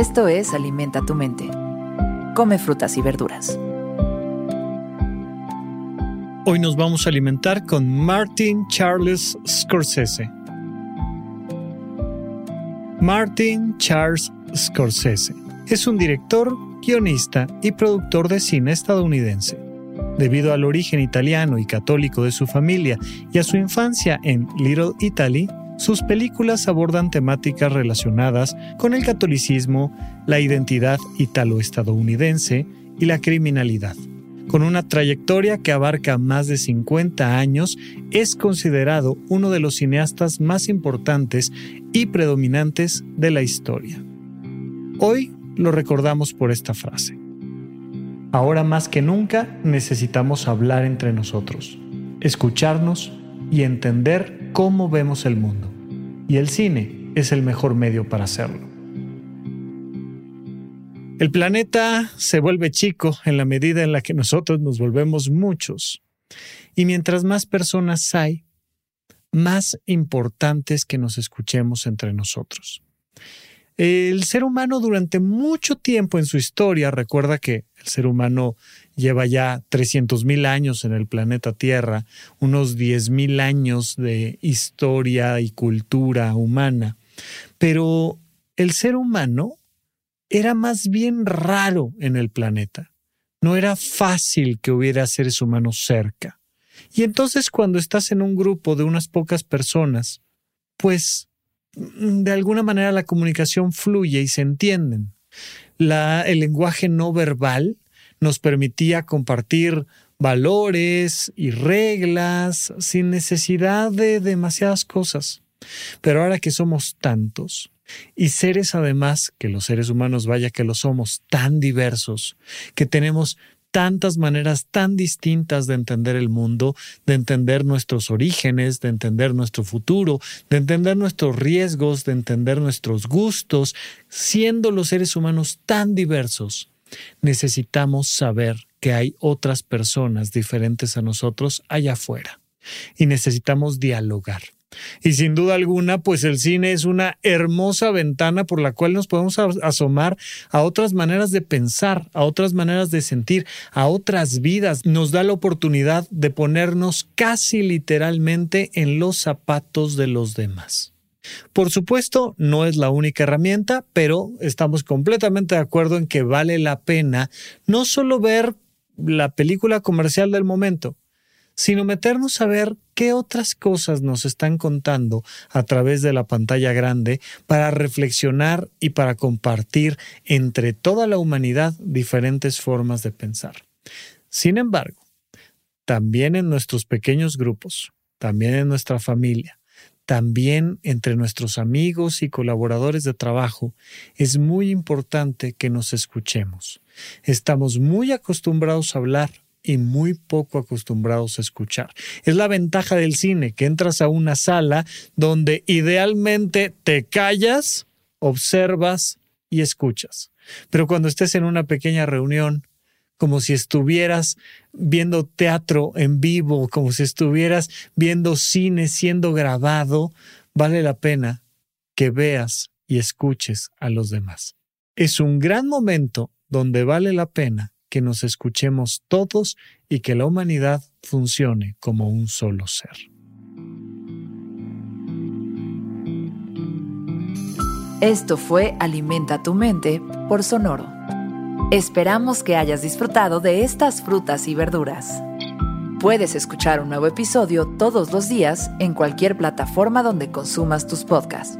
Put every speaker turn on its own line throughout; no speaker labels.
Esto es Alimenta tu mente. Come frutas y verduras.
Hoy nos vamos a alimentar con Martin Charles Scorsese. Martin Charles Scorsese es un director, guionista y productor de cine estadounidense. Debido al origen italiano y católico de su familia y a su infancia en Little Italy, sus películas abordan temáticas relacionadas con el catolicismo, la identidad italo-estadounidense y la criminalidad. Con una trayectoria que abarca más de 50 años, es considerado uno de los cineastas más importantes y predominantes de la historia. Hoy lo recordamos por esta frase. Ahora más que nunca necesitamos hablar entre nosotros, escucharnos y entender cómo vemos el mundo. Y el cine es el mejor medio para hacerlo. El planeta se vuelve chico en la medida en la que nosotros nos volvemos muchos. Y mientras más personas hay, más importante es que nos escuchemos entre nosotros. El ser humano durante mucho tiempo en su historia, recuerda que el ser humano lleva ya 300.000 años en el planeta Tierra, unos 10.000 años de historia y cultura humana, pero el ser humano era más bien raro en el planeta. No era fácil que hubiera seres humanos cerca. Y entonces cuando estás en un grupo de unas pocas personas, pues de alguna manera la comunicación fluye y se entienden. El lenguaje no verbal nos permitía compartir valores y reglas sin necesidad de demasiadas cosas. Pero ahora que somos tantos, y seres además, que los seres humanos vaya que lo somos, tan diversos, que tenemos tantas maneras tan distintas de entender el mundo, de entender nuestros orígenes, de entender nuestro futuro, de entender nuestros riesgos, de entender nuestros gustos, siendo los seres humanos tan diversos, necesitamos saber que hay otras personas diferentes a nosotros allá afuera y necesitamos dialogar. Y sin duda alguna, pues el cine es una hermosa ventana por la cual nos podemos asomar a otras maneras de pensar, a otras maneras de sentir, a otras vidas. Nos da la oportunidad de ponernos casi literalmente en los zapatos de los demás. Por supuesto, no es la única herramienta, pero estamos completamente de acuerdo en que vale la pena no solo ver la película comercial del momento, sino meternos a ver qué otras cosas nos están contando a través de la pantalla grande para reflexionar y para compartir entre toda la humanidad diferentes formas de pensar. Sin embargo, también en nuestros pequeños grupos, también en nuestra familia, también entre nuestros amigos y colaboradores de trabajo, es muy importante que nos escuchemos. Estamos muy acostumbrados a hablar, y muy poco acostumbrados a escuchar. Es la ventaja del cine, que entras a una sala donde idealmente te callas, observas y escuchas. Pero cuando estés en una pequeña reunión, como si estuvieras viendo teatro en vivo, como si estuvieras viendo cine siendo grabado, vale la pena que veas y escuches a los demás. Es un gran momento donde vale la pena que nos escuchemos todos y que la humanidad funcione como un solo ser.
Esto fue Alimenta tu mente por Sonoro. Esperamos que hayas disfrutado de estas frutas y verduras. Puedes escuchar un nuevo episodio todos los días en cualquier plataforma donde consumas tus podcasts.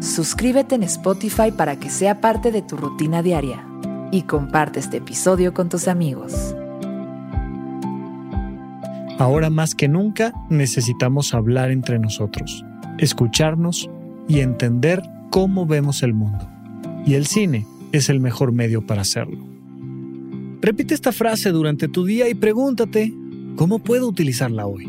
Suscríbete en Spotify para que sea parte de tu rutina diaria y comparte este episodio con tus amigos.
Ahora más que nunca necesitamos hablar entre nosotros, escucharnos y entender cómo vemos el mundo. Y el cine es el mejor medio para hacerlo. Repite esta frase durante tu día y pregúntate, ¿cómo puedo utilizarla hoy?